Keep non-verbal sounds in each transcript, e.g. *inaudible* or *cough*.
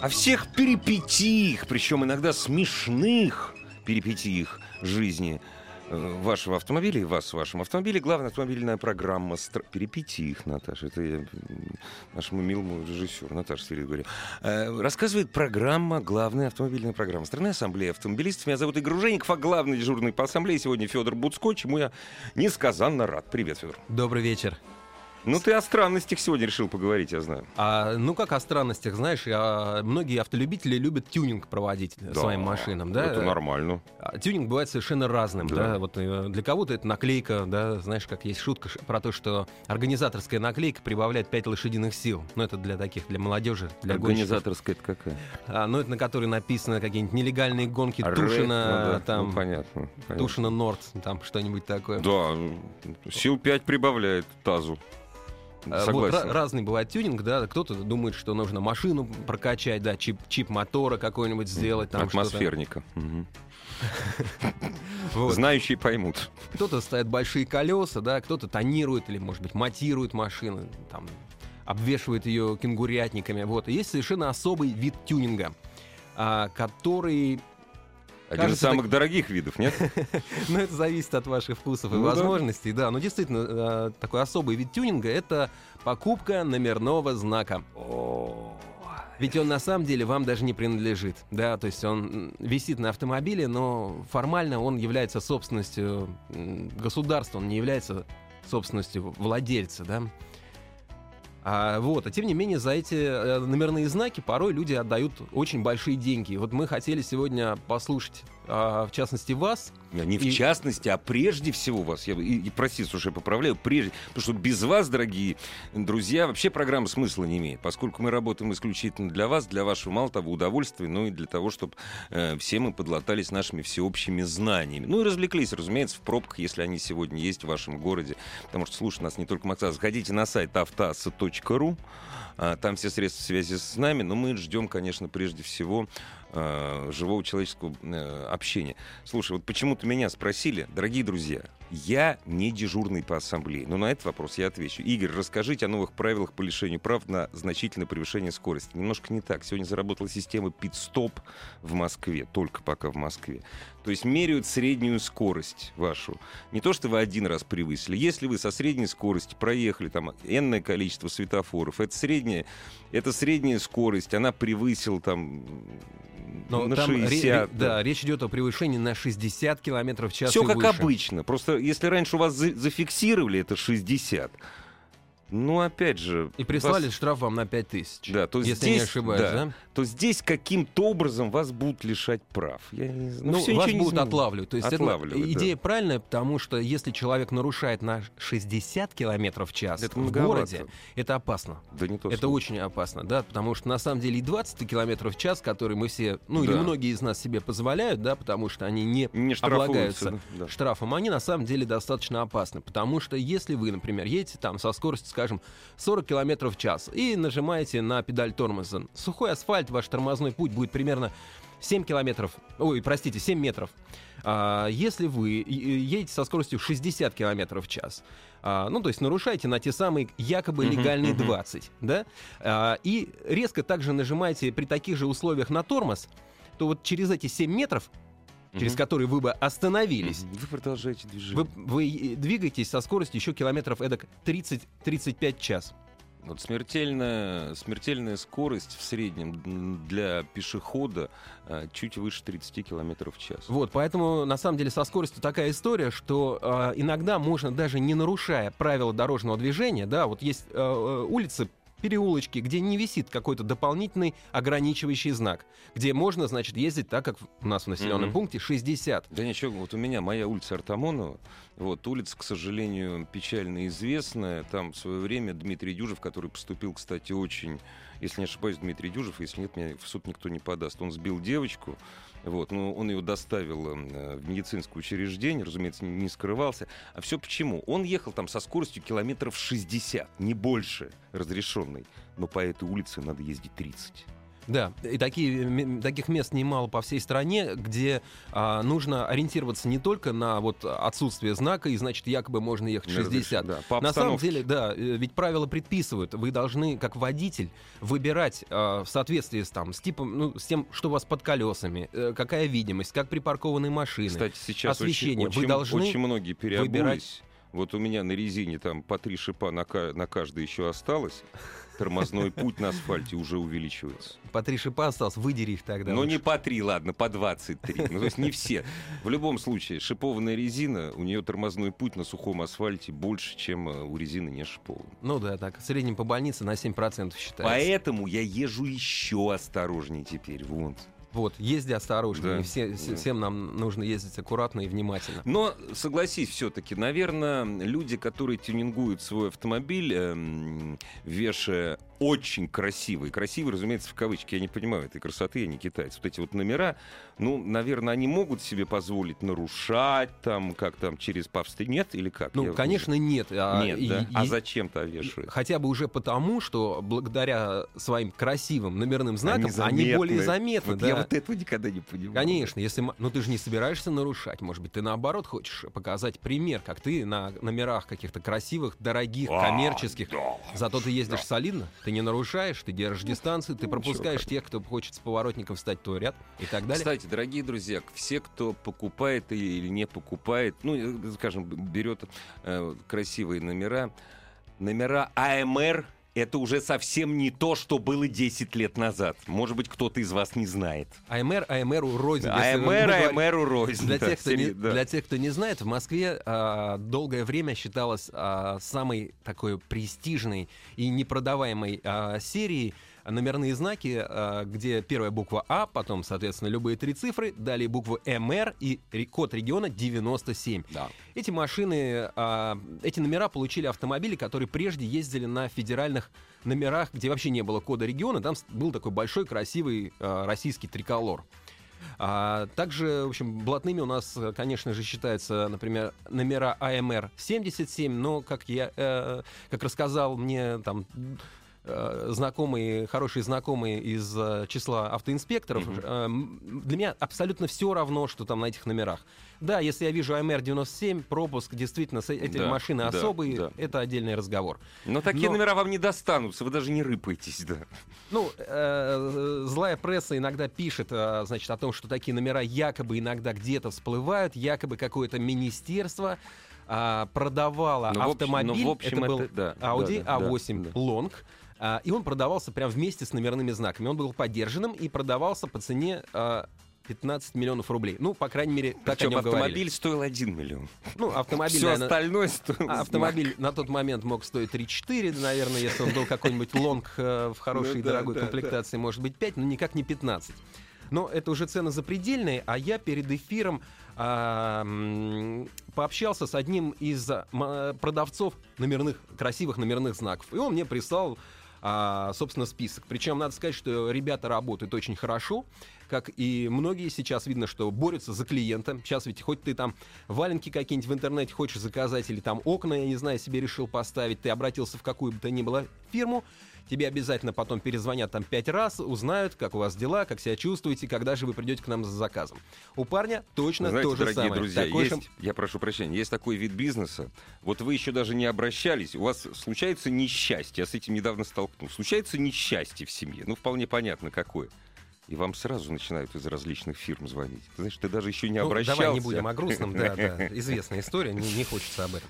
О всех перипетиях, причем иногда смешных перипетиях жизни э, вашего автомобиля и вас в вашем автомобиле. Главная автомобильная программа стр... перипетиях, Наташа. Это я нашему милому режиссеру Наташе Свирид говорю. Э, рассказывает программа, главная автомобильная программа страны Ассамблея автомобилистов. Меня зовут Игорь Жеников, а главный дежурный по ассамблее сегодня Федор Буцко, чему я несказанно рад. Привет, Федор. Добрый вечер. Ну, ты о странностях сегодня решил поговорить, я знаю. А, ну, как о странностях, знаешь, а, многие автолюбители любят тюнинг проводить своим машинам, да? Это нормально. А, Тюнинг бывает совершенно разным, Да. да. Вот э, для кого-то это наклейка, да, знаешь, как есть шутка про то, что организаторская наклейка прибавляет 5 лошадиных сил. Ну, это для таких, для молодежи, для гонщиков. Организаторская это какая? А, ну, это на которой написано какие-нибудь нелегальные гонки Ре- Тушина, ну да, там, ну, понятно. понятно. Тушина Норд, там что-нибудь такое. Да, сил 5 прибавляет тазу. А, Согласен. Вот, ра- разный бывает тюнинг, да. Кто-то думает, что нужно машину прокачать, да, чип, чип мотора какой-нибудь сделать. Там. Атмосферника. *laughs* Вот. Знающие поймут. Кто-то ставит большие колеса, да, кто-то тонирует или, может быть, матирует машину, там, обвешивает ее кенгурятниками. Вот. И есть совершенно особый вид тюнинга, а, который, Один из Кажется, самых дорогих видов, нет? *laughs* ну, это зависит от ваших вкусов и Ну да. возможностей, да, но действительно а, такой особый вид тюнинга — это покупка номерного знака. Ведь он на самом деле вам даже не принадлежит, да, то есть он висит на автомобиле, но формально он является собственностью государства, он не является собственностью владельца, да. А, вот, а тем не менее за эти э, номерные знаки порой люди отдают очень большие деньги. Вот мы хотели сегодня послушать, а, в частности, вас. Не в И- частности, а прежде всего вас. Я, и, и прости, слушай, поправляю. Прежде, потому что без вас, дорогие друзья, вообще программа смысла не имеет. Поскольку мы работаем исключительно для вас, для вашего, мало того, удовольствия, но и для того, чтобы все мы подлатались нашими всеобщими знаниями. Ну и развлеклись, разумеется, в пробках, если они сегодня есть в вашем городе. Потому что слушать нас не только Макса. Заходите на сайт автоаса.ру. А, Там все средства связи с нами, но мы ждем, конечно, прежде всего э, живого человеческого э, общения. Слушай, вот почему-то меня спросили, дорогие друзья, я не дежурный по ассамблее, но на этот вопрос я отвечу. Игорь, расскажите о новых правилах по лишению прав на значительное превышение скорости. Немножко не так. Сегодня заработала система пит-стоп в Москве, только пока в Москве. То есть меряют среднюю скорость вашу. Не то, что вы один раз превысили. Если вы со средней скорости проехали там энное количество светофоров, это средняя, это средняя скорость, она превысила там Но на там ре- 60. ре- да, речь идет о превышении на 60 километров в час Все как выше. обычно. Просто если раньше у вас за- зафиксировали это 60, ну опять же... И прислали вас- штраф вам на 5000. Да, то если здесь, не ошибаюсь, да, да? то здесь каким-то образом вас будут лишать прав. Я не знаю. Ну, всё вас не будут изменит. отлавливать. То есть это Отлавливать, да. идея правильная, потому что если человек нарушает на 60 километров в час Это в многовато. городе, это опасно. Да не то Это слово. очень опасно, да, потому что на самом деле и 20 километров в час, которые мы все, ну или Да. многие из нас себе позволяют, да, потому что они не, Не облагаются да. штрафом, они на самом деле достаточно опасны, потому что если вы, например, едете там со скоростью, скажем, 40 километров в час и нажимаете на педаль тормоза, сухой асфальт, ваш тормозной путь будет примерно 7 километров, ой, простите, 7 метров. А, если вы едете со скоростью 60 километров в час, а, ну, то есть нарушаете на те самые якобы легальные мгм. 20, да, а, и резко также нажимаете при таких же условиях на тормоз, то вот через эти 7 метров, через Мгм. которые вы бы остановились. Вы продолжаете движение. вы, вы э, двигаетесь со скоростью еще километров эдак 30-35 в час. Вот смертельная, смертельная скорость в среднем для пешехода а, чуть выше 30 километров в час. Вот, поэтому на самом деле со скоростью такая история, что э, иногда можно даже не нарушая правила дорожного движения, да, вот есть э, э, улицы переулочки, где не висит какой-то дополнительный ограничивающий знак, где можно, значит, ездить так, как у нас в населенном Мгм. пункте 60. Да ничего, вот у меня моя улица Артамонова, вот улица, к сожалению, печально известная. Там в свое время Дмитрий Дюжев, который поступил, кстати, очень, если не ошибаюсь, Дмитрий Дюжев, если нет, меня в суд никто не подаст. Он сбил девочку, вот, но он ее доставил э, в медицинское учреждение, разумеется, не скрывался. А все почему? Он ехал там со скоростью километров 60, не больше разрешенной. Но по этой улице надо ездить 30. Да, и такие, таких мест немало по всей стране, где а, нужно ориентироваться не только на вот отсутствие знака, и значит якобы можно ехать 60. Да, по На самом деле, да, э, ведь правила предписывают, вы должны, как водитель, выбирать а, в соответствии с, там, с типом, ну, с тем, что у вас под колесами, э, какая видимость, как припаркованы машины. Кстати, сейчас освещение. Очень, Вы очень- должны очень многие переобулись. выбирать- Вот у меня на резине там по три шипа на, на каждый еще осталось. Тормозной путь на асфальте уже увеличивается. По три шипа осталось, выдери их тогда. Но лучше. не по три, ладно, по 23. Ну, то есть не все. В любом случае, шипованная резина, у нее тормозной путь на сухом асфальте больше, чем э, у резины не шипованной. Ну да, так, в среднем по больнице на 7% считается. Поэтому я езжу еще осторожнее теперь. Вот. Вот, езди осторожно, Да, все, да. все- всем нам нужно ездить аккуратно и внимательно. Но согласись все-таки, наверное, люди, которые тюнингуют свой автомобиль, эм, вешая очень красивый, красивый, разумеется, в кавычки, я не понимаю этой красоты, я не китаец. Вот эти вот номера, ну, наверное, они могут себе позволить нарушать там, как там, через повстречь. Нет или как? Ну, Я- конечно, нет. а, Нет, и- да? и- А зачем-то вешают? Хотя бы уже потому, что благодаря своим красивым номерным знакам они, заметны. более заметны. Вот да. Я вот этого никогда не понимал. Конечно, если, ну ты же не собираешься нарушать, может быть, ты наоборот хочешь показать пример, как ты на номерах каких-то красивых, дорогих, А, коммерческих, зато ты ездишь солидно, ты не нарушаешь, ты держишь дистанцию, ты Ну, пропускаешь тех, кто хочет с поворотником встать в твой ряд и так далее. Кстати, дорогие друзья, все, кто покупает или не покупает, ну, э, скажем, берет э, красивые номера, номера АМР это уже совсем не то, что было 10 лет назад. Может быть, кто-то из вас не знает. АМР, АМР рознь. АМР, АМР рознь. Для, да, тех, кто не, да. для тех, кто не знает, в Москве а, долгое время считалась а, самой такой престижной и непродаваемой а, серией номерные знаки, а, где первая буква А, потом, соответственно, любые три цифры, далее буквы МР и код региона 97. Да. Эти машины, а, эти номера получили автомобили, которые прежде ездили на федеральных номерах, где вообще не было кода региона. Там был такой большой, красивый а, российский триколор. А, также, в общем, блатными у нас, конечно же, считаются, например, номера АМР 77, но, как я, э, как рассказал мне там знакомые, хорошие знакомые из э, числа автоинспекторов, э, для меня абсолютно все равно, что там на этих номерах. Да, если я вижу АМР 97, пропуск, действительно, эти Да, машины да, особые, да. это отдельный разговор. Но такие Но- номера вам не достанутся, вы даже не рыпаетесь, да. Ну, э, злая пресса иногда пишет, э, значит, о том, что такие номера якобы иногда где-то всплывают, якобы какое-то министерство а, продавало Ну, общем- автомобиль, ну, в общем, это был это- да, Audi да, да, A8 да. Long, а, и он продавался прям вместе с номерными знаками. Он был поддержанным и продавался по цене а, 15 миллионов рублей. Ну, по крайней мере, так Причем о нем автомобиль говорили. стоил 1 миллион. Ну, автомобиль, Все наверное, остальное стоило а, Автомобиль на тот момент мог стоить 3-4, наверное, если он был какой-нибудь лонг э, в хорошей Ну и да, дорогой да, комплектации, может быть 5, но никак не 15. Но это уже цены запредельные, а я перед эфиром а, м, пообщался с одним из а, м, продавцов номерных, красивых номерных знаков. И он мне прислал, а, собственно, список. Причем надо сказать, что ребята работают очень хорошо, как и многие сейчас видно, что борются за клиента. Сейчас ведь хоть ты там валенки какие-нибудь в интернете хочешь заказать, или там окна, я не знаю, себе решил поставить, ты обратился в какую бы то ни было фирму, тебе обязательно потом перезвонят там пять раз, узнают, как у вас дела, как себя чувствуете, когда же вы придете к нам за заказом. У парня точно Знаете, то же дорогие самое. друзья, Такой есть, же- я прошу прощения, есть такой вид бизнеса. Вот вы еще даже не обращались, у вас случается несчастье, я с этим недавно столкнулся. Случается несчастье в семье, ну вполне понятно какое. И вам сразу начинают из различных фирм звонить. Знаешь, ты даже еще не Ну, обращался. давай не будем о грустном, да, да, известная история, не, не хочется об этом.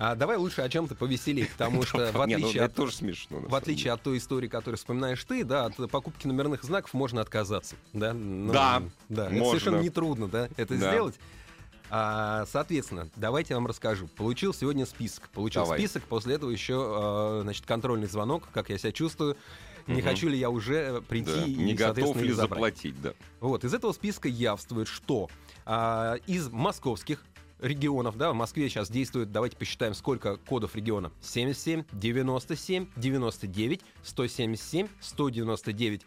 А давай лучше о чем-то повеселее, потому что в *laughs* Не, ну, отличие это от тоже смешно. В отличие от той истории, которую вспоминаешь ты, да, от покупки номерных знаков можно отказаться. Да, Ну, Да, да это можно. совершенно нетрудно, да, это Да. сделать. А, соответственно, давайте я вам расскажу. Получил сегодня список. Получил Давай. список, после этого еще, э, значит, контрольный звонок, как я себя чувствую. Не Мгм. хочу ли я уже прийти Да. и, Не готов ли забрать. заплатить, да. Вот, из этого списка явствует, что а, из московских регионов, да, в Москве сейчас действует, давайте посчитаем, сколько кодов региона. 77, 97, 99, 177, 199,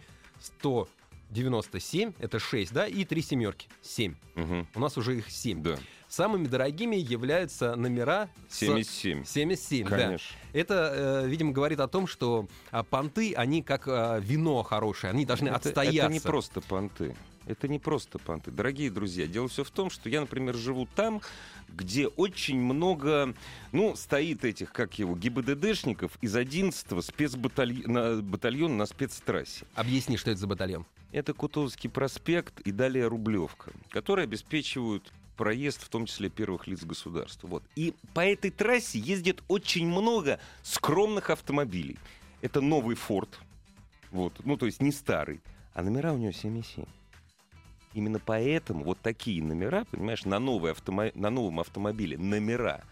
197, это 6, да, и три семерки, 7. Мгм. У нас уже их 7. Да. Самыми дорогими являются номера с- 77. 77, да. Конечно. Это, э, видимо, говорит о том, что а, понты, они как а, вино хорошее, они должны Это- отстояться. Это не просто понты. Это не просто понты. Дорогие друзья, дело все в том, что я, например, живу там, где очень много, ну, стоит этих, как его, ГИБДДшников из 11-го спецбатальона батальона на спецтрассе. Объясни, что это за батальон. Это Кутузовский проспект и далее Рублевка, которые обеспечивают проезд, в том числе первых лиц государства. Вот. И по этой трассе ездит очень много скромных автомобилей. Это новый Форд, вот, ну то есть не старый, а номера у него 77. Именно поэтому вот такие номера, понимаешь, на, новой автомо- на новом автомобиле номера,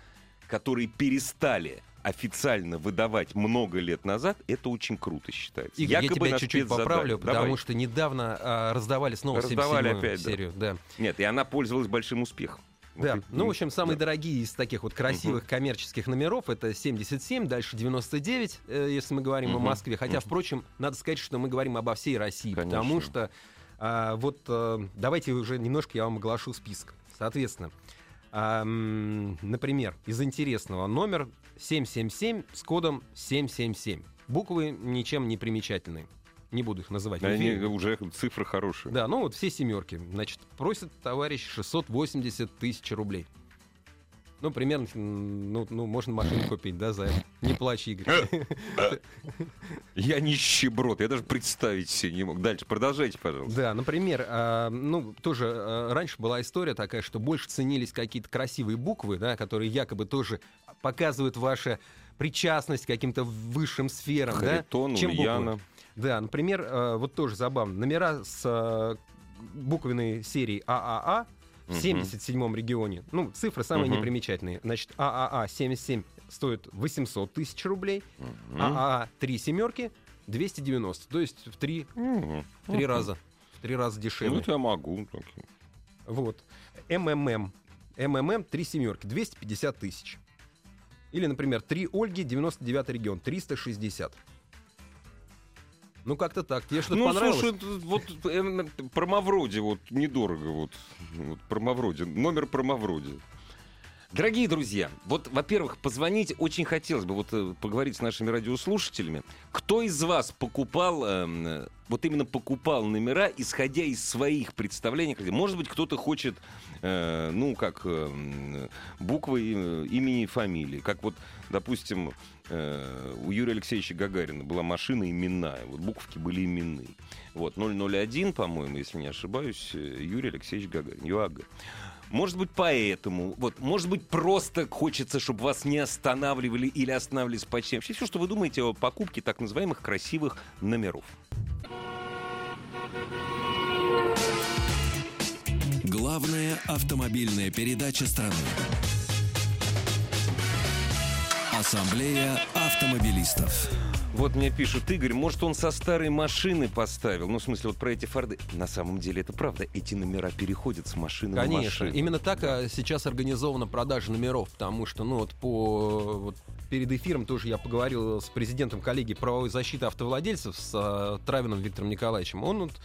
которые перестали официально выдавать много лет назад, это очень круто считается. Игорь, я Якобы тебя на чуть-чуть поправлю, потому Давай. что недавно а, раздавали снова Раздавали 77-ю опять, да. серию. Да. Нет, и она пользовалась большим успехом. Да. Вот Ну, в общем, самые да. дорогие из таких вот красивых коммерческих номеров это 77, дальше 99, э, если мы говорим о Мгм. Москве. Хотя, Мгм. впрочем, надо сказать, что мы говорим обо всей России, Конечно. потому что а, вот э, давайте уже немножко я вам оглашу список. Соответственно, а, например, из интересного номер 777 с кодом 777. Буквы ничем не примечательные. Не буду их называть. Они уже цифры хорошие. Да, ну вот все семерки. Значит, просит товарищ 680 тысяч рублей. Ну, примерно, ну, ну, можно машину купить, да, за это. Не плачь, Игорь. Я нищеброд, я даже представить себе не мог. Дальше, продолжайте, пожалуйста. Да, например, а, ну, тоже а, раньше была история такая, что больше ценились какие-то красивые буквы, да, которые якобы тоже показывают вашу причастность к каким-то высшим сферам, да, Харитон, чем буквы. Ульяна. Да, например, э, вот тоже забавно. Номера с э, буквенной серии ААА в Мгм. 77-м регионе. Ну, цифры самые Мгм. непримечательные. Значит, ААА 77 стоит 800 тысяч рублей. ААА 3 семерки 290. То есть в три, Мгм. в три Мгм. раза. В три раза Ну, дешевле. это я могу. Вот. МММ. МММ 3 семерки 250 тысяч. Или, например, 3 Ольги, 99 регион, 360. Ну, как-то так. Тебе что-то Ну, понравилось? слушай, вот э, про Мавроди вот недорого. Вот, вот про Мавроди. Номер про Мавроди. Дорогие друзья, вот, во-первых, позвонить очень хотелось бы вот э, поговорить с нашими радиослушателями. Кто из вас покупал, э, вот именно покупал номера, исходя из своих представлений? Может быть, кто-то хочет, э, ну, как эм, буквы э, имени и фамилии. Как вот, допустим, э, у Юрия Алексеевича Гагарина была машина именная. Вот буковки были именные. Вот, 001, по-моему, если не ошибаюсь, э, Юрий Алексеевич Гагарин, ЮАГ. Может быть, поэтому. Вот, может быть, просто хочется, чтобы вас не останавливали или останавливались почти. Вообще, все, что вы думаете о покупке так называемых красивых номеров. Главная автомобильная передача страны. Ассамблея автомобилистов. Вот мне пишут, Игорь, может, он со старой машины поставил? Ну, в смысле, вот про эти фарды. На самом деле, это правда. Эти номера переходят с машины на Конечно, машину. именно так а, сейчас организована продажа номеров, потому что, ну вот по вот перед эфиром тоже я поговорил с президентом коллегии правовой защиты автовладельцев с а, Травиным Виктором Николаевичем. Он вот э,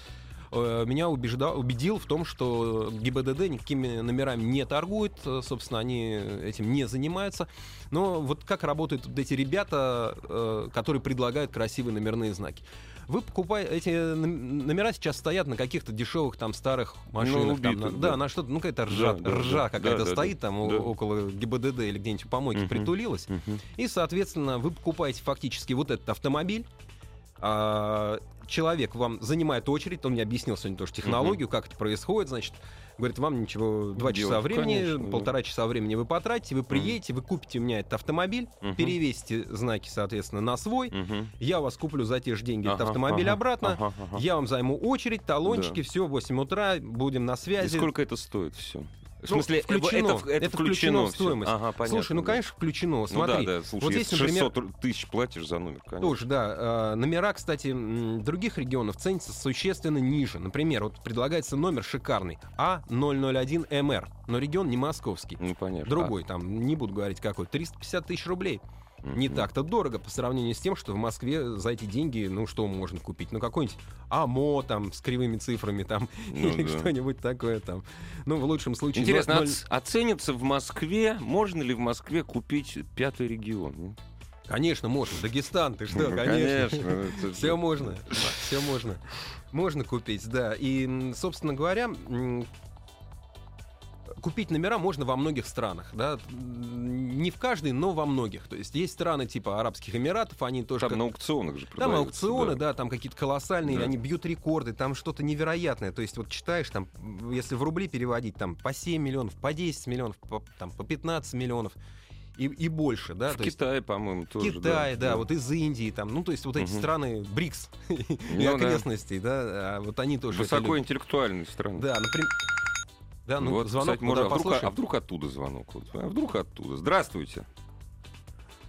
меня убеждал, убедил в том, что ГИБДД никакими номерами не торгует, э, собственно, они этим не занимаются. Но вот как работают вот эти ребята, э, которые предлагают красивые номерные знаки? Вы покупаете эти ном- номера сейчас стоят на каких-то дешевых там старых машинах, там, убитых, на- да. да, на что-то, ну какая-то ржа, Да, да, ржа да, какая-то да, стоит да, там да. около ГИБДД или где-нибудь в помойке Мгм. притулилась, Мгм. и, соответственно, вы покупаете фактически вот этот автомобиль. а, человек вам занимает очередь, он мне объяснил сегодня тоже технологию, как это происходит, значит, говорит, вам ничего, два часа времени, конечно, да. полтора часа времени вы потратите, вы приедете, вы купите у меня этот автомобиль, Мгм. перевесите знаки, соответственно, на свой, Мгм. я вас куплю за те же деньги этот Ага, автомобиль ага, обратно, ага, ага. я вам займу очередь, талончики, Да. все, 8 утра, будем на И связи. сколько это стоит все? В Ну, смысле, включено. это, это, Это включено в всё. стоимость. Ага, понятно. Слушай, ну, да. конечно, включено. Ну Смотри, да, да, слушай, вот здесь, например, 600 тысяч платишь за номер, конечно. Тоже, да. Э, Номера, кстати, других регионов ценятся существенно ниже. Например, вот предлагается номер шикарный А001МР, но регион не московский. Ну, понятно. Другой, там, не буду говорить какой, 350 тысяч рублей. А, Не так-то дорого по сравнению с тем, что в Москве за эти деньги, ну, что можно купить? Ну, какой-нибудь АМО там с кривыми цифрами там Ну или да. что-нибудь такое там. Ну, в лучшем случае... Интересно, ноль- оц- оценится в Москве, можно ли в Москве купить пятый регион? Конечно, можно. Дагестан, ты что, Ну, конечно. *laughs* Все можно, все можно. Можно купить, да. И, собственно говоря, купить номера можно во многих странах, да. Не в каждой, но во многих. То есть есть страны типа Арабских Эмиратов, они тоже... Там как- на аукционах же Там аукционы, да. да, там какие-то колоссальные, Да. они бьют рекорды, там что-то невероятное. То есть вот читаешь, там, если в рубли переводить, там по 7 миллионов, по 10 миллионов, по, там, по 15 миллионов и, и больше, да. В то есть Китае, по-моему, тоже. Китай, да, вот из Индии, там, ну, то есть вот эти Мгм. страны БРИКС и Ну да. окрестностей, да, а вот они тоже. Высокоинтеллектуальные страны. Да, например... Да, ну, вот, звонок, кстати, можно, а, вдруг, а вдруг оттуда звонок? Вот, а вдруг оттуда? Здравствуйте.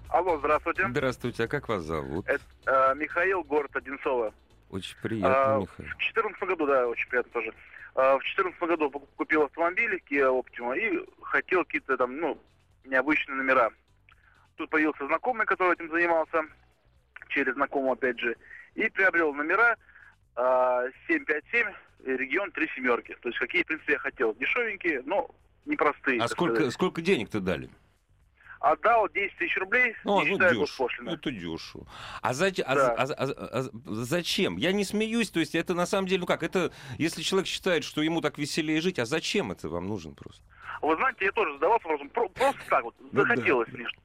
Алло, здравствуйте. Здравствуйте, а как вас зовут? Это э, Михаил, город Одинцово. Очень приятно, А, Михаил. В 2014 году, да, очень приятно тоже. А, В 2014 году купил автомобиль Kia Optima и хотел какие-то там, ну, необычные номера. Тут появился знакомый, который этим занимался, через знакомого опять же, и приобрел номера а, 757, э, регион три семерки. То есть какие, в принципе, я хотел. Дешевенькие, но непростые. А сколько, сказать. сколько денег-то дали? Отдал 10 тысяч рублей, Ну, не ну, считая госпошлины. Это дешево. А, зач- а- Да. а- а- а- зачем? Я не смеюсь, то есть это на самом деле, ну как, это, если человек считает, что ему так веселее жить, а зачем это вам нужен просто? Вы знаете, я тоже задавался вопросом, про- просто так вот, Ну захотелось мне, что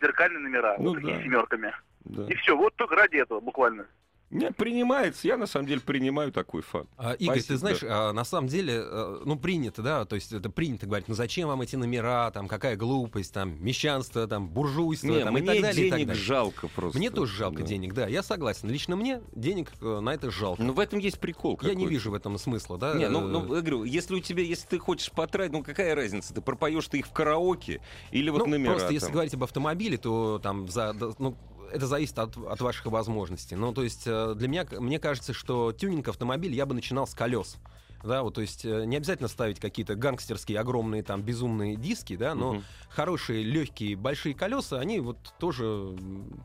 зеркальные номера, Ну вот такие да. семерками. Да. И все, вот только ради этого буквально. Не, принимается, я на самом деле принимаю такой факт. А, Игорь, Спасибо, ты знаешь, а, на самом деле, э, ну, принято, да, то есть это принято говорить, ну, зачем вам эти номера, там, какая глупость, там, мещанство, там, буржуйство, Не, там, и мне так далее, и так денег далее. жалко просто. Мне тоже жалко Да. денег, да, я согласен. Лично мне денег э, на это жалко. Ну, в этом есть прикол я не какой-то. вижу в этом смысла, да. Не, ну, ну, я говорю, если у тебя, если ты хочешь потратить, ну какая разница, ты пропоешь ты их в караоке или вот ну, номера просто если там? говорить об автомобиле, то там за, ну, это зависит от, от ваших возможностей. Ну, то есть э, для меня, мне кажется, что тюнинг автомобиля я бы начинал с колес. Да, вот, то есть э, не обязательно ставить какие-то гангстерские огромные там безумные диски, да, но Мгм. хорошие легкие большие колеса, они вот тоже,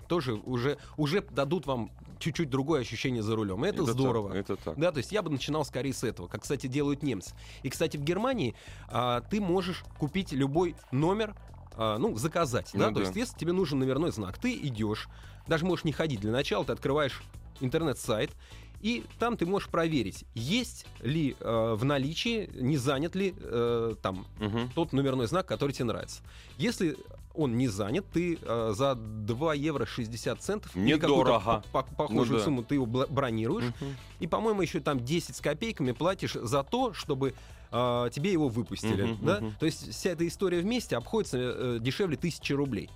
тоже уже уже дадут вам чуть-чуть другое ощущение за рулем. Это, так, здорово. это так. Да, то есть я бы начинал скорее с этого, как, кстати, делают немцы. И, кстати, в Германии а, ты можешь купить любой номер, а, ну, заказать, да, Ну то да. есть если тебе нужен номерной знак, ты идешь, даже можешь не ходить для начала, ты открываешь интернет-сайт, и там ты можешь проверить, есть ли э, в наличии, не занят ли э, там Мгм. тот номерной знак, который тебе нравится. Если он не занят, ты э, за 2 евро 60 центов Недорого. по- по- похожую Ну да. сумму ты его бронируешь, Мгм. и, по-моему, еще там 10 с копейками платишь за то, чтобы а, тебе его выпустили. Мгм, да? мгм. То есть вся эта история вместе обходится э, дешевле тысячи рублей.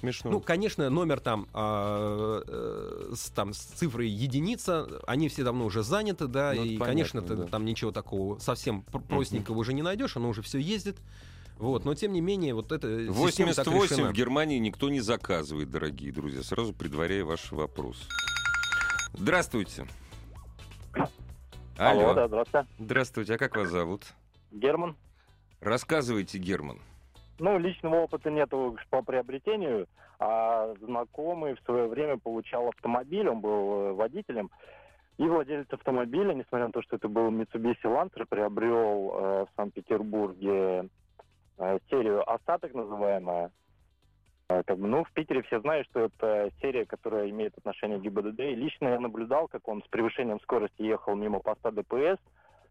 Смешно. Ну, конечно, номер там, а, э, с, там с цифрой единица, они все давно уже заняты, да, Ну, это и, понятно, конечно, ты да. там ничего такого совсем пр- простенького уже не найдешь, оно уже все ездит. Вот, но тем не менее, вот так 88 решена. в Германии никто не заказывает, дорогие друзья. Сразу предваряя ваш вопрос. Здравствуйте. Алло, да, здравствуйте. Здравствуйте, а как вас зовут? Герман. Рассказывайте, Герман. Ну, личного опыта нету по приобретению, а знакомый в свое время получал автомобиль, он был э, водителем, и владелец автомобиля, несмотря на то, что это был Mitsubishi Lancer, приобрел э, в Санкт-Петербурге э, серию «Остаток» называемая. Э, как бы, ну, в Питере все знают, что это серия, которая имеет отношение к ГИБДД. И лично я наблюдал, как он с превышением скорости ехал мимо поста ДПС,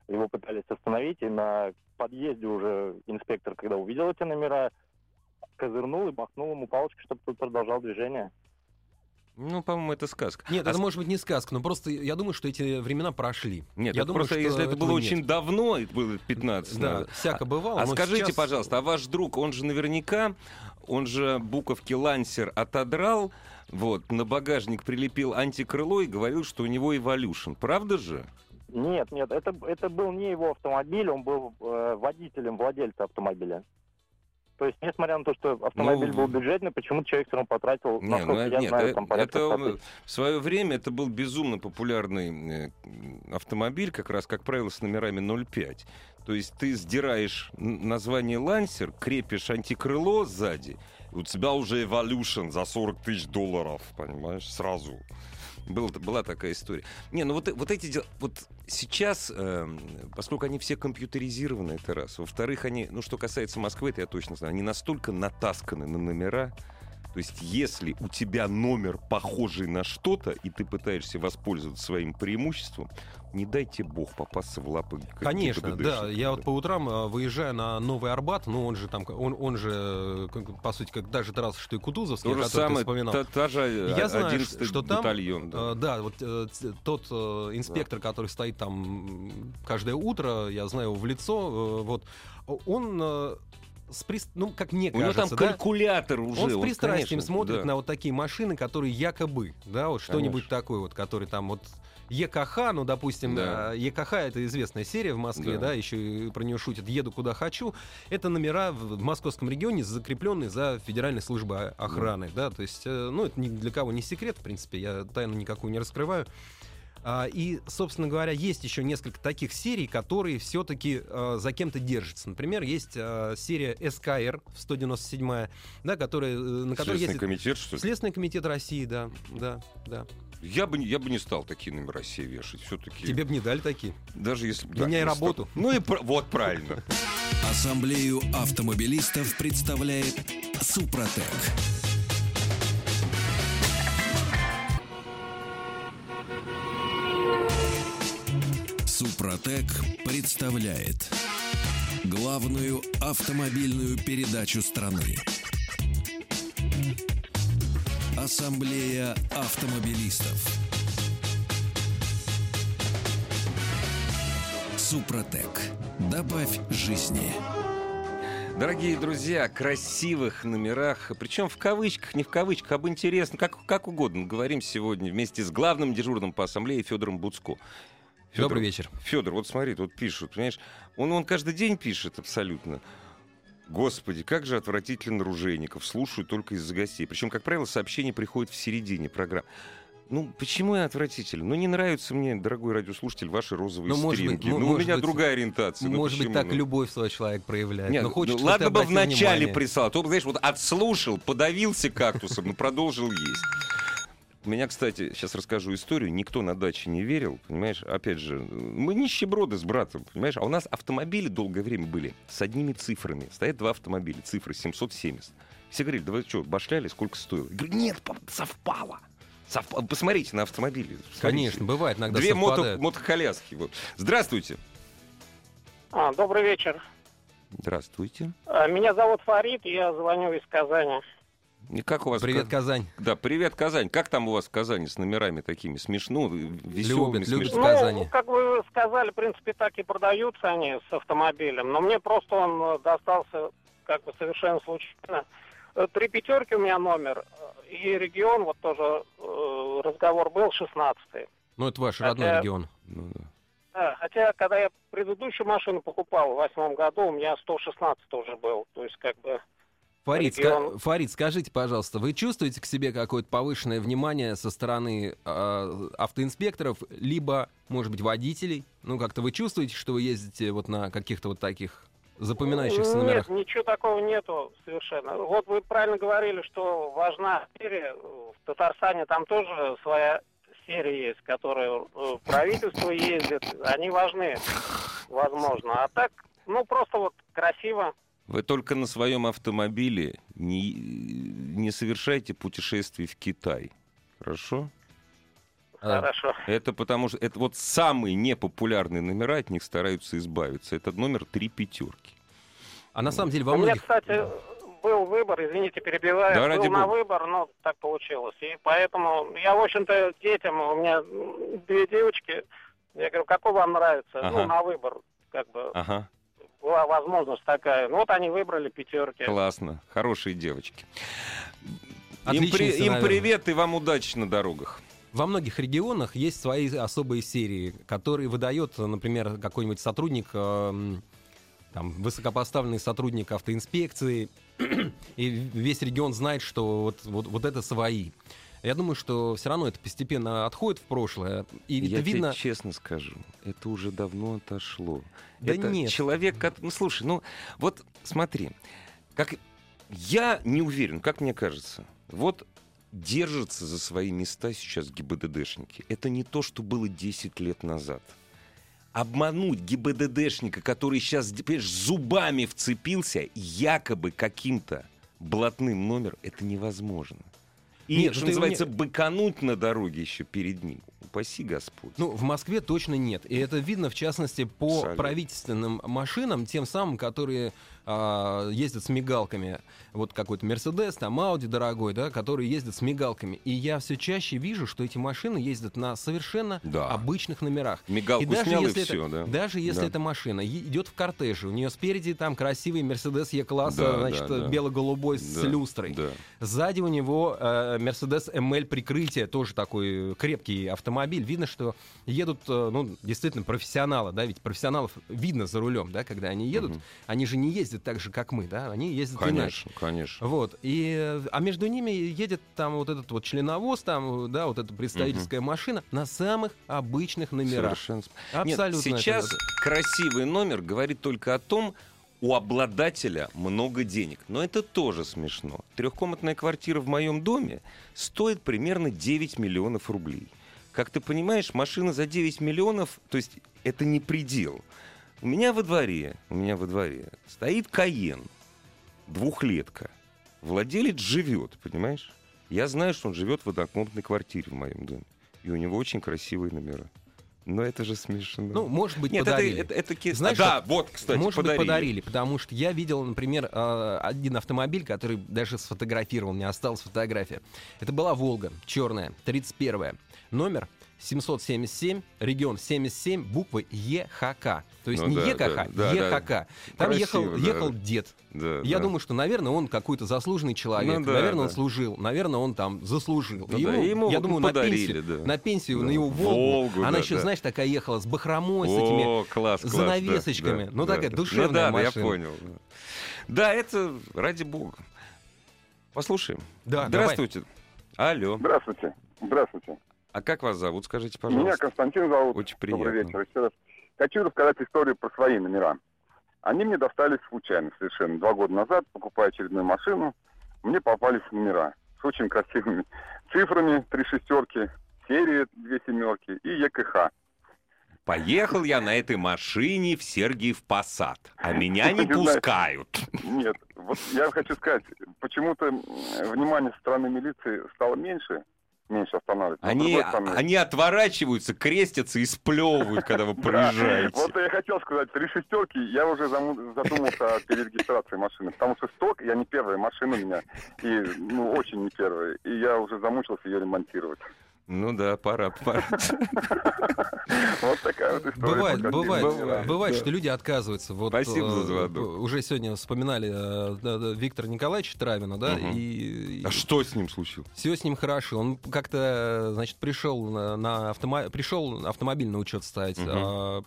его пытались остановить, и на подъезде уже инспектор, когда увидел эти номера, козырнул и махнул ему палочкой, чтобы тот продолжал движение. Ну, по-моему, это сказка. Нет, А это с- может быть не сказка, но просто я думаю, что эти времена прошли. Нет, я это думаю, просто что если это было этого очень нет. давно, это было 15 Да, наверное. всяко бывало. А но скажите, сейчас- пожалуйста, а ваш друг, он же наверняка, он же буковки Лансер отодрал, вот, на багажник прилепил антикрыло и говорил, что у него Evolution. Правда же? Нет, нет, это, это был не его автомобиль, он был э, водителем, владельца автомобиля. То есть, несмотря на то, что автомобиль Ну, был бюджетный, почему-то человек все равно потратил, Не, насколько ну, я нет, знаю, э, там порядка это 100 он- тысяч. в свое время это был безумно популярный э, автомобиль, как раз, как правило, с номерами 05. То есть ты сдираешь название Лансер, крепишь антикрыло сзади, и у тебя уже Evolution за 40 тысяч долларов, понимаешь, сразу. Был, была такая история. Не, ну вот, э- вот эти дела... Вот сейчас, эм, поскольку они все компьютеризированы, это раз. Во-вторых, они, ну что касается Москвы, это я точно знаю, они настолько натасканы на номера, то есть, если у тебя номер похожий на что-то, и ты пытаешься воспользоваться своим преимуществом, не дайте бог попасться в лапы. Конечно, да. Я вот по утрам, э, выезжая на Новый Арбат, ну, он же там, он, он же, э, по сути, как даже трасса, что и Кутузовский, То который ты самое, вспоминал. та, та же Я знаю, 11 что там, батальон. да. Э, Да, вот э, тот э, инспектор, который стоит там каждое утро, я знаю его в лицо, э, вот, он э, с прис- ну, как мне У него там да, калькулятор уже. он с вот, пристрастием конечно, смотрит да. на вот такие машины, которые якобы, да, вот что-нибудь такое вот, который там вот ЕКХ, ну, допустим, Да. э, ЕКХ это известная серия в Москве, Да. да, еще и про нее шутят «Еду куда хочу». Это номера в в московском регионе закрепленные за Федеральной службой охраны, да, то есть, э, ну, это ни для кого не секрет, в принципе, я тайну никакую не раскрываю. А, И, собственно говоря, есть еще несколько таких серий, которые все-таки за кем-то держатся. Например, есть э, серия СКР 197, да, которая, э, на которой Следственный ездит комитет, что ли? Следственный комитет России, да, да, да. Я бы, не- я бы не стал такие номера себе вешать. Все-таки. Тебе бы не дали такие. Даже если... Меняй не работу. стал. Ну и вот правильно. Ассамблею автомобилистов представляет Супротек. Супротек представляет главную автомобильную передачу страны. Ассамблея автомобилистов. Супротек. Добавь жизни. Дорогие друзья, красивых номерах, причем в кавычках, не в кавычках, об интересно, как, как угодно, говорим сегодня вместе с главным дежурным по ассамблее Федором Буцко. Фёдор, Добрый вечер. Федор, вот смотри, тут пишут, понимаешь, он, он каждый день пишет абсолютно. Господи, как же отвратителен Ружейников. Слушаю только из-за гостей. Причем, как правило, сообщение приходит в середине программы. Ну, почему я отвратителен? Ну, не нравятся мне, дорогой радиослушатель, ваши розовые Ну, может быть, стринги. ну, у может меня быть, другая ориентация. Ну, Может быть, почему? так Ну, любовь свой человек проявляет. нет, но ну, хочет, ну, ладно бы в обратил начале внимание. прислал, то, знаешь, вот отслушал, подавился кактусом, но продолжил есть. Меня, кстати, сейчас расскажу историю. Никто на даче не верил, понимаешь? Опять же, мы нищеброды с братом, понимаешь? А у нас автомобили долгое время были с одними цифрами. Стоят два автомобиля, цифры 770. Все говорили, да вы что, башляли, сколько стоило? Я говорю, нет, совпало. Совпало. Посмотрите на автомобили. посмотрите. Конечно, бывает иногда Две мото, мотоколяски. Вот. Здравствуйте. А, добрый вечер. Здравствуйте. А, Меня зовут Фарид, я звоню из Казани. Как у вас... Привет, Ка- Казань. Да, привет, Казань. Как там у вас в Казани с номерами такими смешно, веселыми, Любят, любят. В Казани. Ну, как вы сказали, в принципе, так и продаются они с автомобилем. Но мне просто он э, достался как бы совершенно случайно. Э, Три пятерки у меня номер. э, И регион, вот тоже э, разговор был, 16-й. Ну, это ваш Хотя- родной регион. Ну да. Да, хотя, когда я предыдущую машину покупал в восьмом году, у меня 116 уже был. То есть, как бы... Фарид, ска- Фарид, скажите, пожалуйста, вы чувствуете к себе какое-то повышенное внимание со стороны э, автоинспекторов, либо, может быть, водителей? Ну, как-то вы чувствуете, что вы ездите вот на каких-то вот таких запоминающихся номерах? Нет, ничего такого нету совершенно. Вот вы правильно говорили, что важна серия. В Татарстане там тоже своя серия есть, которая э, правительство ездит. Они важны, возможно. А так, ну, просто вот красиво. Вы только на своем автомобиле не, не совершайте путешествий в Китай. Хорошо? Хорошо. Это потому что это вот самые непопулярные номера, от них стараются избавиться. Это номер три пятерки. а на самом деле во У меня, многих... кстати, был выбор, извините, перебиваю. Да, был ради на бога. выбор, но так получилось. И поэтому я, в общем-то, детям, у меня две девочки, я говорю, какой вам нравится? Ага. Ну, на выбор, как бы, Ага, была возможность такая. Ну, вот они выбрали пятерки. классно. Хорошие девочки. Им, при- им привет и вам удачи на дорогах. Во многих регионах есть свои особые серии, которые выдает, например, какой-нибудь сотрудник, эм, там, высокопоставленный сотрудник автоинспекции, *clears throat* и весь регион знает, что вот, вот, вот это свои. Я думаю, что все равно это постепенно отходит в прошлое. И Я это видно... тебе честно скажу, это уже давно отошло. Да это нет. человек, ну слушай, ну вот смотри, как я не уверен, как мне кажется, вот держатся за свои места сейчас ГИБДДшники. Это не то, что было 10 лет назад. Обмануть ГИБДДшника, который сейчас, понимаешь, зубами вцепился якобы каким-то блатным номер, это невозможно. И, Нет, ну что ты называется, быкануть на дороге еще перед ним. Упаси Господь. Ну, в Москве точно нет. И это видно, в частности, по Абсолютно. правительственным машинам, тем самым, которые а, ездят с мигалками. Вот какой-то Мерседес, там Ауди дорогой, да, которые ездят с мигалками. И я все чаще вижу, что эти машины ездят на совершенно Да. обычных номерах. Мигалку и даже снял, и если, все, это, да. даже если Да. эта машина идет в кортеже, у нее спереди там красивый Мерседес Е-класса, Да, значит, да, да. бело-голубой с Да, люстрой. Да. Сзади у него э, Mercedes ML прикрытие, тоже такой крепкий автомобиль. Видно, что едут, э, ну, действительно, профессионалы, да, ведь профессионалов видно за рулем, да, когда они едут. Мгм. Они же не ездят так же, как мы, да, они ездят иначе. Конечно, конечно. Вот, и, а между ними едет там вот этот вот членовоз, там, да, вот эта представительская машина на самых обычных номерах. Совершенно. Абсолютно. Нет, сейчас это- красивый номер говорит только о том, у обладателя много денег. Но это тоже смешно. Трехкомнатная квартира в моем доме стоит примерно 9 миллионов рублей. Как ты понимаешь, машина за 9 миллионов, то есть это не предел. У меня во дворе, у меня во дворе стоит Каен, двухлетка. Владелец живет, понимаешь? Я знаю, что он живет в однокомнатной квартире в моем доме. И у него очень красивые номера. Но это же смешно. Ну, может быть, Нет, это, подарили. это, это ки- Знаешь, да, что- вот, кстати, Может подарили. быть, подарили, потому что я видел, например, э, один автомобиль, который даже сфотографировал, меня осталась фотография. Это была «Волга», черная, 31 номер 777, регион 77, буквы ЕХК. То есть Ну не да, ЕКХ, да, да, ЕХК. Там ехал, Красиво, да. ехал дед. Да, Я да. думаю, что, наверное, он какой-то заслуженный человек. Ну да, наверное, он да. служил. Наверное, он там заслужил. Ну ему, да, ему я думаю, подарили, на пенсию, да. на пенсию, Да. на его Волгу. Волгу, Она да, еще, да. знаешь, такая ехала с бахромой, с этими О, класс, класс, занавесочками. да, Ну, да, такая да. душевная ну, да, да, я машина. понял. Да, это ради бога. Послушаем. Да, Здравствуйте. Алло. Здравствуйте. Здравствуйте. А как вас зовут? Скажите, Меня пожалуйста. Константин зовут. Очень Добрый приятно. вечер еще раз. Хочу рассказать историю про свои номера. Они мне достались случайно совершенно. Два года назад, покупая очередную машину, мне попались номера с очень красивыми цифрами, три шестерки, серии, две семерки и ЕКХ. Поехал я на этой машине в Сергиев Посад, а *laughs* меня не пускают. Нет, вот я хочу сказать, почему-то м, внимание со стороны милиции стало меньше, меньше с Они, стороны- они отворачиваются, крестятся и сплевывают, когда вы *laughs* проезжаете. Вот я хотел сказать, три шестерки, я уже задумался о перерегистрации машины, потому что сток, я не первая машина у меня, и ну очень не первая, и я уже замучился ее ремонтировать. Ну да, пора, пора. *laughs* Вот такая вот история. Бывает, бывает. Бывает, бывает, да. что люди отказываются. Вот, Спасибо за э, звонок. Уже сегодня вспоминали э, да, да, Виктора Николаевича Травина, да, Мгм. и А что с ним случилось? все с ним хорошо. Он как-то, значит, пришел на, на автомо- пришел автомобиль на учет ставить. Мгм. а,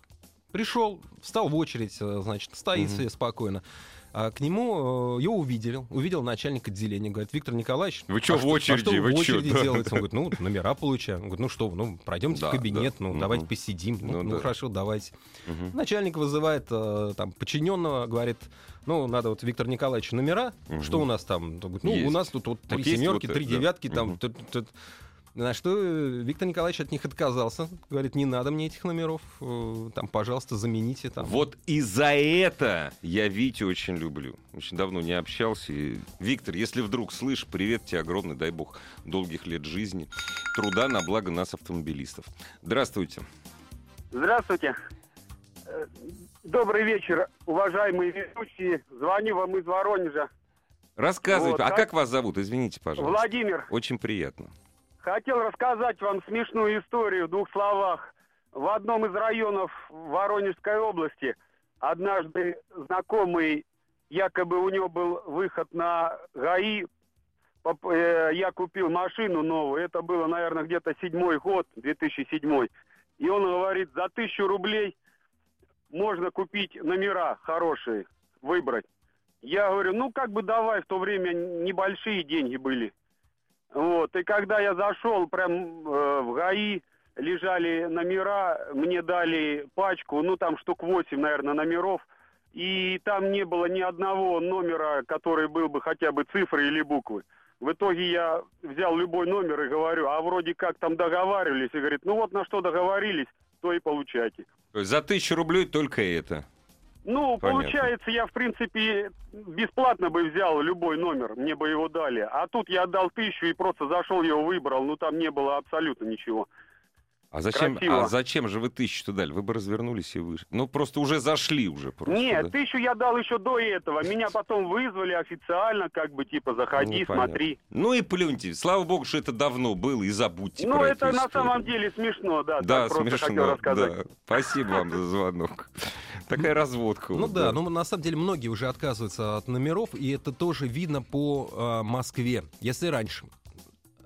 пришел, встал в очередь, э, значит, стоит Мгм. себе спокойно. А к нему э, его увидели, увидел начальник отделения, говорит, Виктор Николаевич, Вы чё а в что- а очереди? что вы в чё? очереди Да, делаете? Он говорит, ну, номера получаем. Он говорит, ну что ну, пройдемте Да, в кабинет, да. ну, Мгм. давайте посидим. Ну, Ну, ну, да. хорошо, давайте. Мгм. Начальник вызывает э, там подчиненного, говорит, ну, надо вот Виктор Николаевич номера, Мгм. что у нас там? Он говорит, ну, у Есть. нас тут вот три есть семерки, вот три девятки, там, Мгм. На что э, Виктор Николаевич от них отказался. Говорит, не надо мне этих номеров, э, там, пожалуйста, замените. Там. Вот и за это я Витю очень люблю. Очень давно не общался. И, Виктор, если вдруг слышишь, привет тебе огромный, дай бог долгих лет жизни, труда на благо нас, автомобилистов. Здравствуйте. Здравствуйте. Э, Добрый вечер, уважаемые ведущие. Звоню вам из Воронежа. Рассказывайте. Вот, а как- как вас зовут? Извините, пожалуйста. Владимир, Очень приятно. Хотел рассказать вам смешную историю в двух словах. В одном из районов Воронежской области однажды знакомый, якобы у него был выход на ГАИ, э, я купил машину новую, это было, наверное, где-то седьмой год, 2007. И он говорит, за тысячу рублей можно купить номера хорошие, выбрать. Я говорю, ну как бы давай, в то время небольшие деньги были. Вот, и когда я зашел прям э, в ГАИ, лежали номера, мне дали пачку, ну там штук 8, наверное, номеров, и там не было ни одного номера, который был бы хотя бы цифры или буквы. В итоге я взял любой номер и говорю, а вроде как там договаривались, и говорит, ну вот на что договорились, то и получайте. За тысячу рублей только это. Ну, Понятно. получается, я, в принципе, бесплатно бы взял любой номер, мне бы его дали. А тут я отдал тысячу и просто зашел, его выбрал, ну там не было абсолютно ничего. А зачем, Красиво. а зачем же вы тысячу дали? Вы бы развернулись и вышли. Ну, просто уже зашли уже. Просто, Нет, да? тысячу я дал еще до этого. Меня *laughs* потом вызвали официально, как бы, типа, заходи, Ну, понятно. смотри. Ну и плюньте. Слава богу, что это давно было, и забудьте ну, это на самом деле смешно, да. Да, просто хотел смешно. рассказать. Да. Спасибо вам за звонок. *laughs* Такая разводка. Ну вот, да, ну на самом деле многие уже отказываются от номеров, и это тоже видно по э, Москве. Если раньше,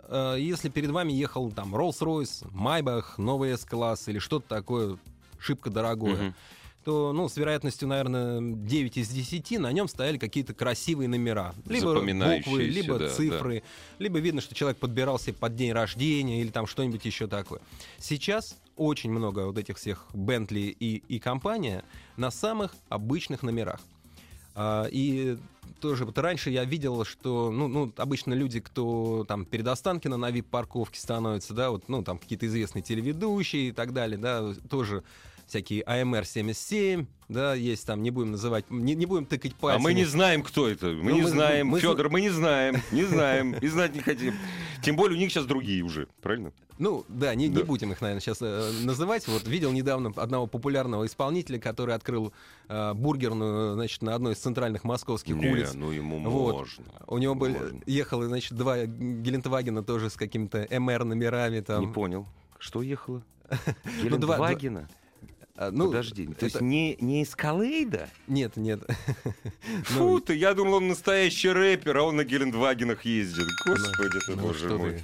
э, если перед вами ехал там Rolls-Royce, Майбах, новый S-класс или что-то такое шибко дорогое, то, ну, с вероятностью, наверное, 9 из 10 на нем стояли какие-то красивые номера. Либо буквы, либо да, цифры, либо видно, что человек подбирал себе под день рождения или там что-нибудь еще такое. Сейчас очень много вот этих всех Бентли и, и компания на самых обычных номерах. А, и тоже вот раньше я видел, что ну, ну, обычно люди, кто там перед Останкино на вип-парковке становятся, да, вот, ну, там какие-то известные телеведущие и так далее, да, тоже всякие АМР-77, да, есть там, не будем называть, не, не будем тыкать А пальцами. мы не знаем, кто это. Мы Ну, не мы- знаем. мы- Федор, мы не знаем. Не знаем. И знать не хотим. Тем более у них сейчас другие уже. Правильно? Ну, да, не, не Да. будем их, наверное, сейчас называть. Вот видел недавно одного популярного исполнителя, который открыл э, бургерную, значит, на одной из центральных московских Не, улиц. ну ему Вот. можно. У него были, Можно. ехало, значит, два Гелендвагена тоже с какими-то МР номерами там. Не понял. Что ехало? *laughs* Ну, два- Гелендвагена? А, ну, Подожди. То есть это- не, не эскалейда? Нет, нет. *laughs* Фу Ну, ты, я думал, он настоящий рэпер, а он на Гелендвагенах ездит. Господи ты, ну, боже мой.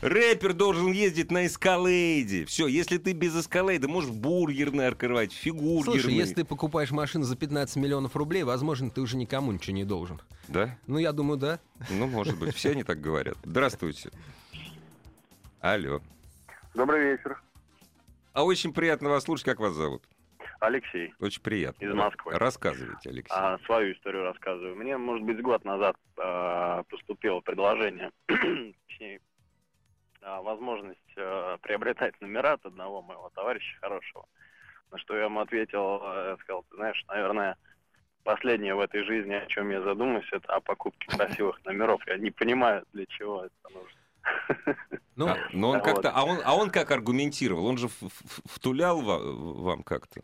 Рэпер должен ездить на эскалейде. Все, если ты без эскалейда, можешь бургерный открывать, фигургерный. Слушай, если ты покупаешь машину за 15 миллионов рублей, возможно, ты уже никому ничего не должен. Да? Ну, я думаю, да. Ну, может быть. Все они так говорят. Здравствуйте. Алло. Добрый вечер. А очень приятно вас слушать. Как вас зовут? Алексей. Очень приятно. Из Москвы. Рассказывайте, Алексей. А, свою историю рассказываю. Мне, может быть, год назад а, поступило предложение, *clears throat* точнее, а, возможность а, приобретать номера от одного моего товарища хорошего. На что я ему ответил, э, сказал, ты знаешь, наверное, последнее в этой жизни, о чем я задумаюсь, это о покупке красивых номеров. Я не понимаю, для чего это нужно. Ну, А, но он как-то, а он, а он как аргументировал? Он же втулял ва- вам как-то.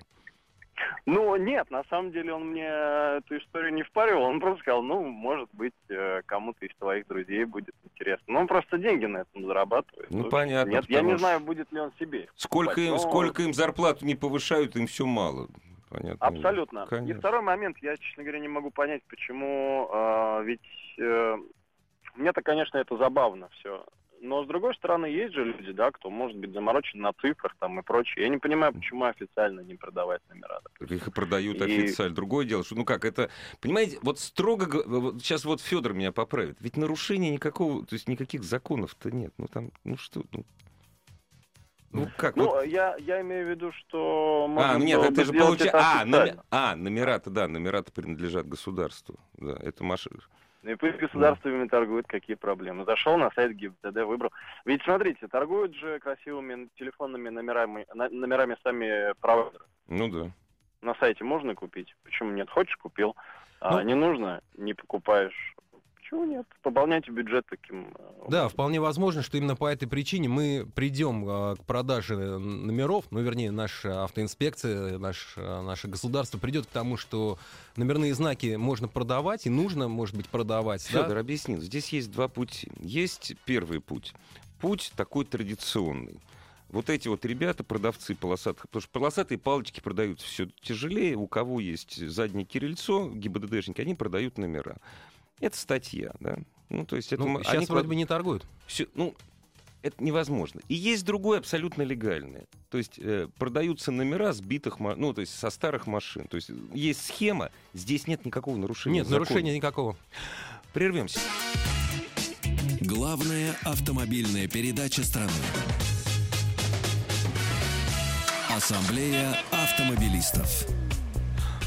Ну, нет, на самом деле он мне эту историю не впаривал. Он просто сказал, ну, может быть, э, кому-то из твоих друзей будет интересно. Ну, он просто деньги на этом зарабатывает. Ну, общем, понятно, Нет, я не знаю, будет ли он себе. Сколько им, но- сколько им зарплату не повышают, им все мало. Понятно. Абсолютно. И Конечно. второй момент, я, честно говоря, не могу понять, почему, э, ведь э, мне-то, конечно, это забавно все. Но, с другой стороны, есть же люди, да, кто может быть заморочен на цифрах там и прочее. Я не понимаю, почему официально не продавать номера. Их и продают И- официально. Другое дело, что, ну как, это, понимаете, вот строго, вот сейчас вот Федор меня поправит, ведь нарушения никакого, то есть никаких законов-то нет. Ну там, ну что, ну, ну как, Ну, вот- я, я имею в виду, что... а, ну нет, это бы же получается, это а, номер- а, номера-то, да, номера-то принадлежат государству, да, это машина. Ну И пусть государство ими торгует, какие проблемы. Зашел на сайт ГИБДД, выбрал. Ведь смотрите, торгуют же красивыми телефонными номерами, номерами сами провайдеры. Ну да. На сайте можно купить? Почему нет? Хочешь, купил. А Ну- не нужно, не покупаешь. Почему нет? Пополняйте бюджет таким. э, Да, вполне возможно, что именно по этой причине мы придем а, к продаже номеров, ну, вернее, наша автоинспекция, наш, а, наше государство придет к тому, что номерные знаки можно продавать и нужно, может быть, продавать. да? Федор объяснил, здесь есть два пути. Есть первый путь. Путь такой традиционный. Вот эти вот ребята, продавцы полосатых, потому что полосатые палочки продают все тяжелее. У кого есть заднее кирильцо, ГИБДДшники, они продают номера. Это статья, да. Ну, то есть это... Ну, сейчас они вроде бы не торгуют. всё- ну, это невозможно. И есть другое абсолютно легальное. То есть э, продаются номера сбитых, ну, то есть со старых машин. То есть есть схема, здесь нет никакого нарушения Нет, закона. нарушения никакого. Прервемся. Главная автомобильная передача страны. Ассамблея автомобилистов.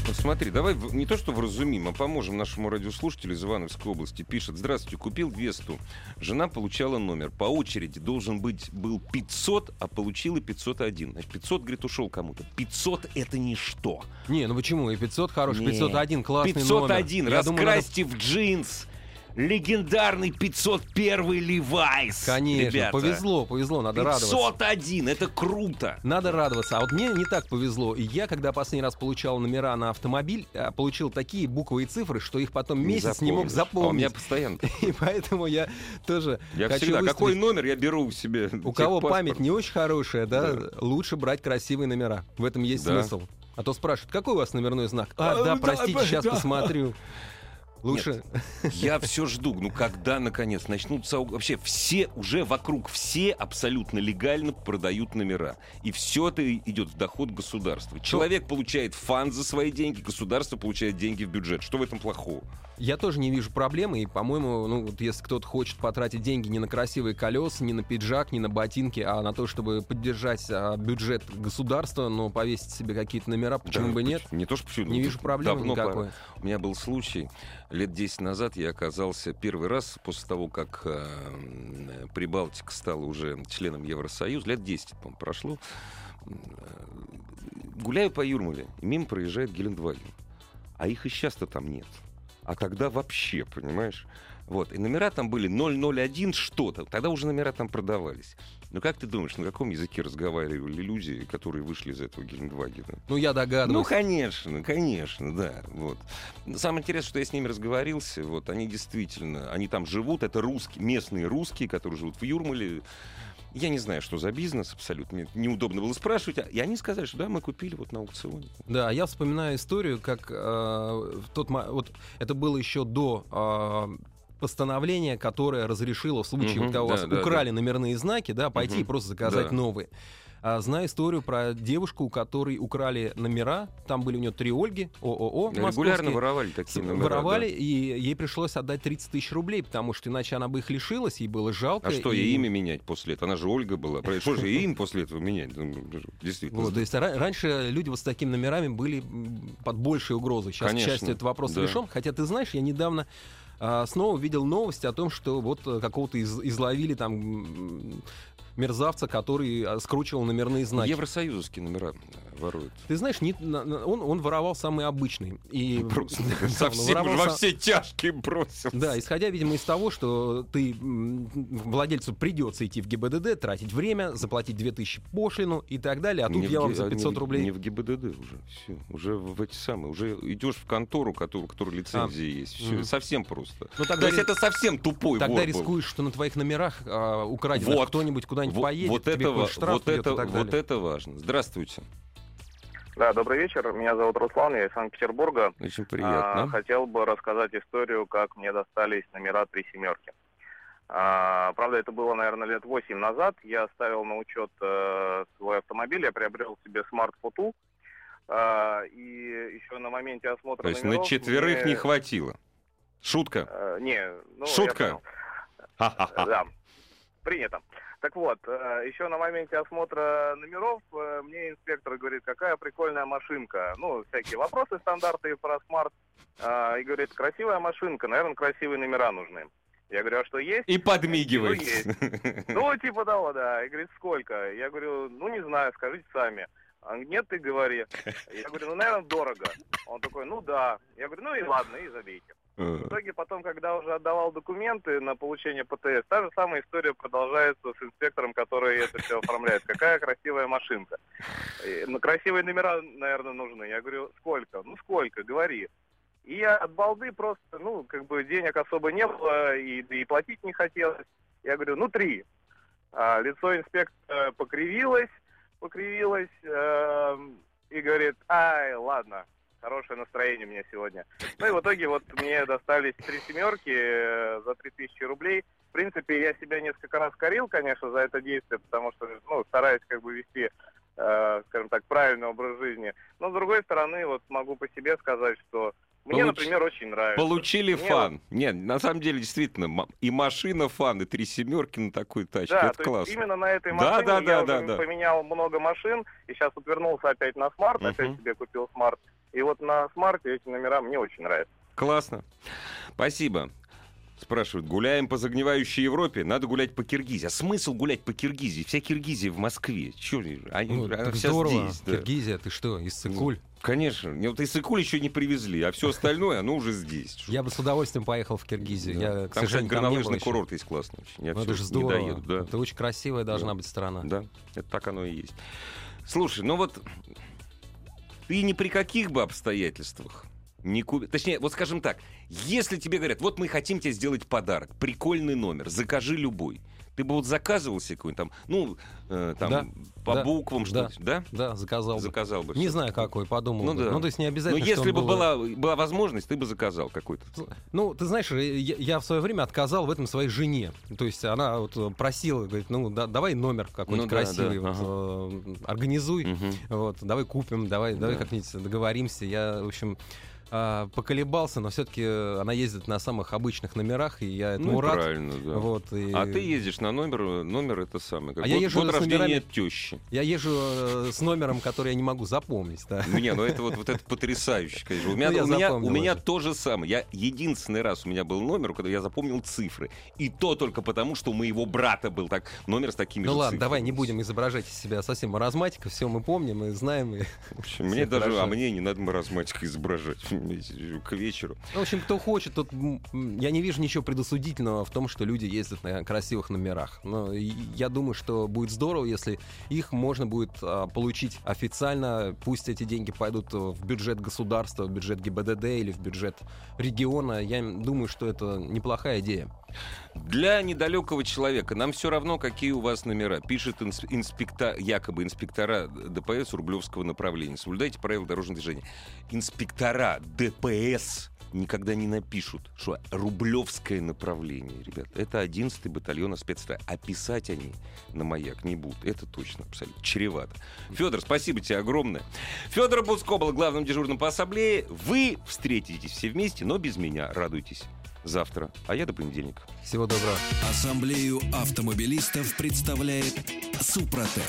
Вот смотри, давай в- не то что вразумим, а поможем нашему радиослушателю из Ивановской области. Пишет, здравствуйте, купил Весту. Жена получала номер. По очереди должен быть был 500, а получила 501. Значит, 500, говорит, ушел кому-то. 500 это ничто. Не, ну почему? И 500 хороший, Не. 501 классный 501, номер. Я думаю, раскрасьте в джинс. Легендарный 501 Левайс. Конечно, Ребята. повезло, повезло, надо радоваться. 501, это круто. Надо радоваться. А вот мне не так повезло. И я, когда последний раз получал номера на автомобиль, а, получил такие буквы и цифры, что их потом месяц не мог запомнишь. А у запомнить. меня постоянно. *laughs* И поэтому я тоже Я хочу всегда, какой номер я беру у себя? У кого память не очень хорошая, да, Да. лучше брать красивые номера. В этом есть Да. смысл. А то спрашивают, какой у вас номерной знак? А, А, да, да, простите, да, сейчас да. посмотрю. Лучше. Я все жду, ну когда наконец начнутся вообще все уже вокруг все абсолютно легально продают номера и все это идет в доход государства. Человек получает фан за свои деньги, государство получает деньги в бюджет. Что в этом плохого? Я тоже не вижу проблемы, и, по-моему, ну, вот если кто-то хочет потратить деньги не на красивые колеса, не на пиджак, не на ботинки, а на то, чтобы поддержать а, бюджет государства, но повесить себе какие-то номера, почему Да, бы нет? Не то что. Не ну, вижу проблемы давно пора. никакой. У меня был случай, лет 10 назад я оказался первый раз после того, как э, Прибалтика стала уже членом Евросоюза, лет 10, по прошло, э, гуляю по Юрмале, и мимо проезжает Гелендваген. А их и сейчас-то там нет. А тогда вообще, понимаешь? Вот, и номера там были 001 что-то. Тогда уже номера там продавались. Ну как ты думаешь, на каком языке разговаривали люди, которые вышли из этого Гелендвагена? Ну, я Ну, догадываюсь. конечно, конечно, да. Вот. Самое интересное, что я с ними разговорился, вот, они действительно, они там живут, это русские, местные русские, которые живут в Юрмале. Я не знаю, что за бизнес абсолютно, мне неудобно было спрашивать, а- и они сказали, что да, мы купили вот на аукционе. Да, я вспоминаю историю, как э, в тот вот это было еще до э, постановления, которое разрешило в случае, когда у вас да, да, украли номерные знаки, да, пойти и просто заказать да. новые. А, знаю историю про девушку, у которой украли номера. Там были у нее три Ольги, ООО. Регулярно воровали такие номера. Воровали, да. и ей пришлось отдать 30 тысяч рублей, потому что иначе она бы их лишилась, ей было жалко. А что, и- ей имя менять после этого? Она же Ольга была. Что же ей имя после этого менять? Ну, Действительно. Вот, то есть ра- раньше люди вот с такими номерами были под большей угрозой. Сейчас, к Конечно, счастью, этот вопрос да. решен. Хотя, ты знаешь, я недавно а, снова видел новости о том, что вот э, какого-то из- изловили там мерзавца, который а, скручивал номерные знаки. Евросоюзовские номера воруют. Ты знаешь, не- он, он воровал самый обычный. И, *laughs* Просто *laughs* Да, совсем воровал во все тяжкие бросил. Да, исходя, видимо, из того, что ты владельцу придется идти в ГИБДД, тратить время, заплатить 2000 пошлину и так далее, а тут Не в я вам Г- за а, 500 не в- рублей... Не в ГИБДД уже. Все. Уже в эти самые. Уже идешь в контору, которую, у которой лицензия есть. Все. А. Мгм. Совсем просто. Ну, То тогда есть ри- это совсем тупой Тогда вор был. рискуешь, что на твоих номерах а, украденных Вот. кто-нибудь куда-нибудь Вот, поедет, вот тебе это, какой-то ва- штраф вот, это, и так вот это важно. Здравствуйте. Да, добрый вечер. Меня зовут Руслан, я из Санкт-Петербурга. Очень А, приятно. хотел бы рассказать историю, как мне достались номера три семерки. А, правда, это было, наверное, лет восемь назад. Я ставил на учет э, свой автомобиль, я приобрел себе смарт-фоту. А, и еще на моменте осмотра То есть на номеров четверых мне- не хватило. Шутка. Э, не, ну, я Шутка. Да, принято. Так вот, э, еще на моменте осмотра номеров э, мне инспектор говорит, какая прикольная машинка. Ну, всякие вопросы стандартные про смарт. А, И говорит, красивая машинка, наверное, красивые номера нужны. Я говорю, а что есть? И Ну, подмигивает. есть. Ну, типа того, да. И говорит, сколько? Я говорю, ну, не знаю, скажите сами. Он говорит, нет, ты говори. Я говорю, ну, наверное, дорого. Он такой, ну, да. Я говорю, ну, и ладно, и забейте. В итоге потом, когда уже отдавал документы на получение ПТС, та же самая история продолжается с инспектором, который это все оформляет. Какая красивая машинка. Ну, красивые номера, наверное, нужны. Я говорю, сколько? Ну, сколько? Говори. И я от балды просто, ну, как бы денег особо не было, и, и платить не хотелось. Я говорю, ну, три. А лицо инспектора покривилось, покривилось, эм, и говорит, ай, ладно, Хорошее настроение у меня сегодня. Ну и в итоге вот мне достались три семерки э, за 3000 рублей. В принципе, я себя несколько раз корил, конечно, за это действие, потому что, ну, стараюсь как бы вести, э, скажем так, правильный образ жизни. Но, с другой стороны, вот могу по себе сказать, что мне, Получ- например, очень нравится. Получили Мне фан. Нет, на самом деле, действительно, и машина фан, и три семерки на такой тачке. Да, это то классно. именно на этой машине да, я да, уже да, да. поменял много машин, и сейчас вот вернулся опять на смарт, опять Мгм. себе купил смарт. И вот на смарте эти номера мне очень нравятся. Классно. Спасибо. Спрашивают, гуляем по загнивающей Европе, надо гулять по Киргизии. А смысл гулять по Киргизии? Вся Киргизия в Москве. Чё, они, Ну, она вся здорово. здесь. да. Киргизия, ты что, Иссык-Куль? Конечно. Мне Вот Иссык-Куль еще не привезли, а все остальное, оно уже здесь. Я бы с удовольствием поехал в Киргизию. Да. Я, Там, кстати, горнолыжный курорт есть классный очень. Я Ну, это же не здорово. доеду, да. Это очень красивая должна Да. быть страна. Да, это так оно и есть. Слушай, ну вот ты ни при каких бы обстоятельствах не ку- Точнее, вот скажем так, если тебе говорят, вот мы хотим тебе сделать подарок, прикольный номер, закажи любой. Ты бы вот заказывал себе какой-нибудь там, ну, э, там, Да, по да, буквам да. что-то, да? Да, заказал бы. Заказал бы. Не всё. знаю, какой, подумал Ну бы. да. Ну, то есть не Ну, обязательно, что если бы был- была, была возможность, ты бы заказал какой-то. Ну, ты знаешь, я, я в свое время отказал в этом своей жене. То есть она вот э, просила, говорит, ну, да- давай номер какой-нибудь Ну да, красивый, да, вот, э, организуй, Мгм. вот, давай купим, давай, давай Да. как-нибудь договоримся. Я, в общем, а, поколебался, но все-таки она ездит на самых обычных номерах, и я этому Ну, рад. правильно, да. Вот, и А ты ездишь на номер, номер это самое. Как А я год, езжу год с номерами- тещи. Я езжу э, с номером, который я не могу запомнить, да. Ну, Не, ну это вот, вот это потрясающе, конечно. У меня, Ну, я у меня, у меня уже. то же самое. Я единственный раз у меня был номер, когда я запомнил цифры. И то только потому, что у моего брата был так номер с такими Ну же ладно, цифрами. давай не будем изображать из себя совсем маразматика, все мы помним и знаем. и- В общем, *laughs* мне даже, хорошо. а мне не надо маразматика изображать *laughs* к вечеру. В общем, кто хочет, тот я не вижу ничего предосудительного в том, что люди ездят на красивых номерах. Но я думаю, что будет здорово, если их можно будет а, получить официально. Пусть эти деньги пойдут в бюджет государства, в бюджет ГИБДД или в бюджет региона. Я думаю, что это неплохая идея. Для недалекого человека нам все равно, какие у вас номера. Пишет инс- инспекта, якобы инспектора ДПС Рублевского направления. Соблюдайте правила дорожного движения. Инспектора ДПС никогда не напишут, что Рублевское направление, ребят. Это 11-й батальон спецстра. А писать они на маяк не будут. Это точно, абсолютно. Чревато. Федор, спасибо тебе огромное. Федор Буцко был главным дежурным по ассамблее. Вы встретитесь все вместе, но без меня. Радуйтесь. Завтра. А я до понедельника. Всего доброго. Ассамблею автомобилистов представляет Супротек.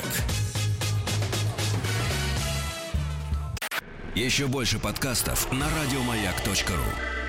Еще больше подкастов на радиомаяк.ру.